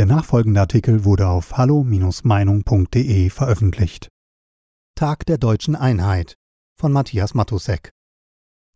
Der nachfolgende Artikel wurde auf hallo-meinung.de veröffentlicht. Tag der deutschen Einheit von Matthias Matusek.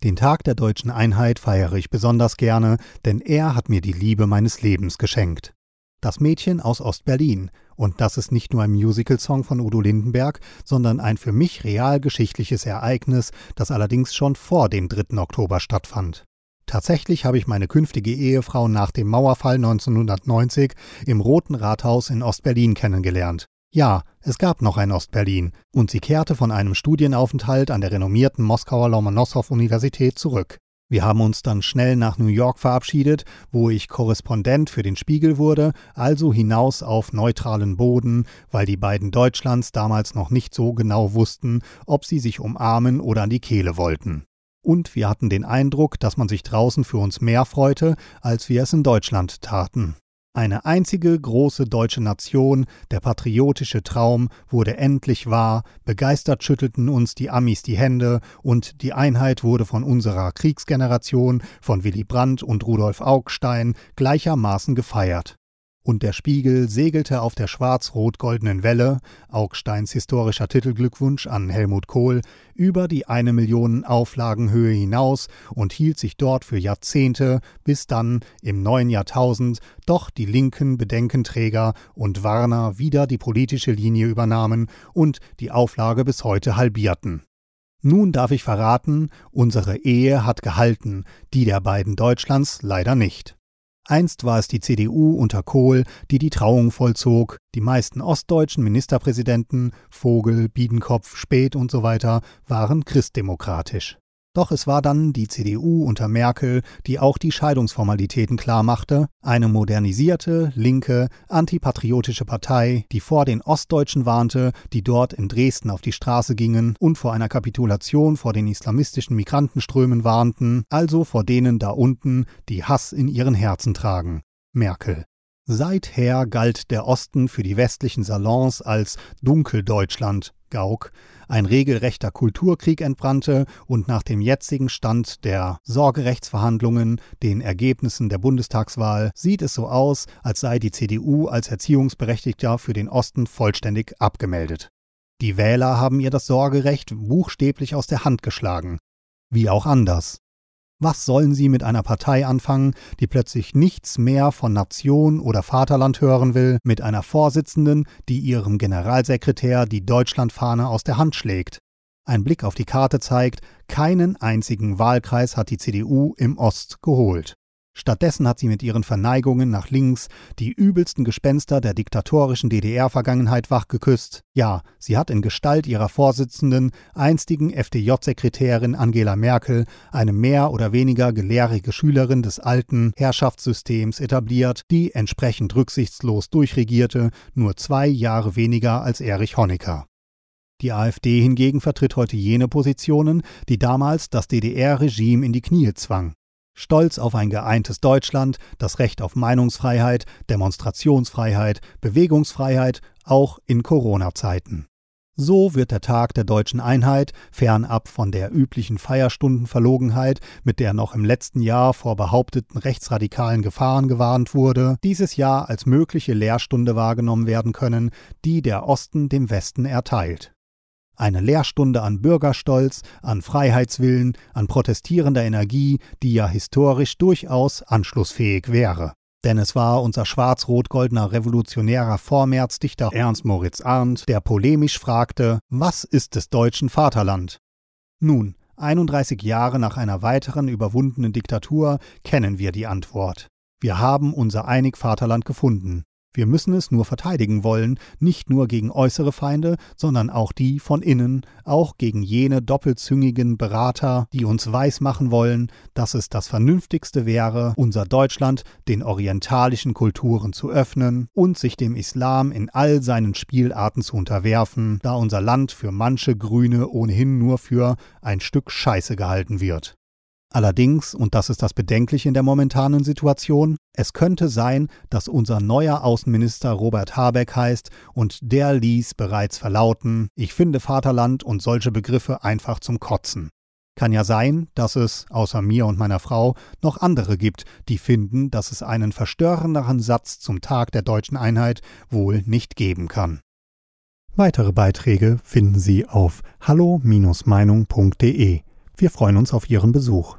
Den Tag der deutschen Einheit feiere ich besonders gerne, denn er hat mir die Liebe meines Lebens geschenkt. Das Mädchen aus Ostberlin, und das ist nicht nur ein Musical-Song von Udo Lindenberg, sondern ein für mich realgeschichtliches Ereignis, das allerdings schon vor dem 3. Oktober stattfand. Tatsächlich habe ich meine künftige Ehefrau nach dem Mauerfall 1990 im Roten Rathaus in Ostberlin kennengelernt. Ja, es gab noch ein Ostberlin, und sie kehrte von einem Studienaufenthalt an der renommierten Moskauer Lomonossow-Universität zurück. Wir haben uns dann schnell nach New York verabschiedet, wo ich Korrespondent für den Spiegel wurde, also hinaus auf neutralen Boden, weil die beiden Deutschlands damals noch nicht so genau wussten, ob sie sich umarmen oder an die Kehle wollten und wir hatten den Eindruck, dass man sich draußen für uns mehr freute, als wir es in Deutschland taten. Eine einzige große deutsche Nation, der patriotische Traum wurde endlich wahr, begeistert schüttelten uns die Amis die Hände und die Einheit wurde von unserer Kriegsgeneration, von Willy Brandt und Rudolf Augstein gleichermaßen gefeiert und der Spiegel segelte auf der schwarz-rot-goldenen Welle, Augsteins historischer Titelglückwunsch an Helmut Kohl, über die eine Million Auflagenhöhe hinaus und hielt sich dort für Jahrzehnte, bis dann im neuen Jahrtausend doch die linken Bedenkenträger und Warner wieder die politische Linie übernahmen und die Auflage bis heute halbierten. Nun darf ich verraten, unsere Ehe hat gehalten, die der beiden Deutschlands leider nicht. Einst war es die CDU unter Kohl, die die Trauung vollzog. Die meisten ostdeutschen Ministerpräsidenten, Vogel, Biedenkopf, Späth und so weiter, waren christdemokratisch. Doch es war dann die CDU unter Merkel, die auch die Scheidungsformalitäten klarmachte, eine modernisierte, linke, antipatriotische Partei, die vor den Ostdeutschen warnte, die dort in Dresden auf die Straße gingen und vor einer Kapitulation vor den islamistischen Migrantenströmen warnten, also vor denen da unten, die Hass in ihren Herzen tragen. Merkel. Seither galt der Osten für die westlichen Salons als Dunkeldeutschland, Gauck, ein regelrechter Kulturkrieg entbrannte und nach dem jetzigen Stand der Sorgerechtsverhandlungen, den Ergebnissen der Bundestagswahl, sieht es so aus, als sei die CDU als Erziehungsberechtigter für den Osten vollständig abgemeldet. Die Wähler haben ihr das Sorgerecht buchstäblich aus der Hand geschlagen. Wie auch anders. Was sollen sie mit einer Partei anfangen, die plötzlich nichts mehr von Nation oder Vaterland hören will, mit einer Vorsitzenden, die ihrem Generalsekretär die Deutschlandfahne aus der Hand schlägt? Ein Blick auf die Karte zeigt, keinen einzigen Wahlkreis hat die CDU im Ost geholt. Stattdessen hat sie mit ihren Verneigungen nach links die übelsten Gespenster der diktatorischen DDR-Vergangenheit wachgeküsst. Ja, sie hat in Gestalt ihrer Vorsitzenden, einstigen FDJ-Sekretärin Angela Merkel, eine mehr oder weniger gelehrige Schülerin des alten Herrschaftssystems etabliert, die entsprechend rücksichtslos durchregierte, nur zwei Jahre weniger als Erich Honecker. Die AfD hingegen vertritt heute jene Positionen, die damals das DDR-Regime in die Knie zwang. Stolz auf ein geeintes Deutschland, das Recht auf Meinungsfreiheit, Demonstrationsfreiheit, Bewegungsfreiheit, auch in Corona-Zeiten. So wird der Tag der deutschen Einheit, fernab von der üblichen Feierstundenverlogenheit, mit der noch im letzten Jahr vor behaupteten rechtsradikalen Gefahren gewarnt wurde, dieses Jahr als mögliche Lehrstunde wahrgenommen werden können, die der Osten dem Westen erteilt. Eine Lehrstunde an Bürgerstolz, an Freiheitswillen, an protestierender Energie, die ja historisch durchaus anschlussfähig wäre. Denn es war unser schwarz-rot-goldener revolutionärer Vormärzdichter Ernst Moritz Arndt, der polemisch fragte, was ist des deutschen Vaterland? Nun, 31 Jahre nach einer weiteren überwundenen Diktatur kennen wir die Antwort. Wir haben unser einig Vaterland gefunden. Wir müssen es nur verteidigen wollen, nicht nur gegen äußere Feinde, sondern auch die von innen, auch gegen jene doppelzüngigen Berater, die uns weismachen wollen, dass es das Vernünftigste wäre, unser Deutschland den orientalischen Kulturen zu öffnen und sich dem Islam in all seinen Spielarten zu unterwerfen, da unser Land für manche Grüne ohnehin nur für ein Stück Scheiße gehalten wird. Allerdings, und das ist das Bedenkliche in der momentanen Situation, es könnte sein, dass unser neuer Außenminister Robert Habeck heißt und der ließ bereits verlauten, ich finde Vaterland und solche Begriffe einfach zum Kotzen. Kann ja sein, dass es, außer mir und meiner Frau, noch andere gibt, die finden, dass es einen verstörenderen Satz zum Tag der deutschen Einheit wohl nicht geben kann. Weitere Beiträge finden Sie auf hallo-meinung.de. Wir freuen uns auf Ihren Besuch.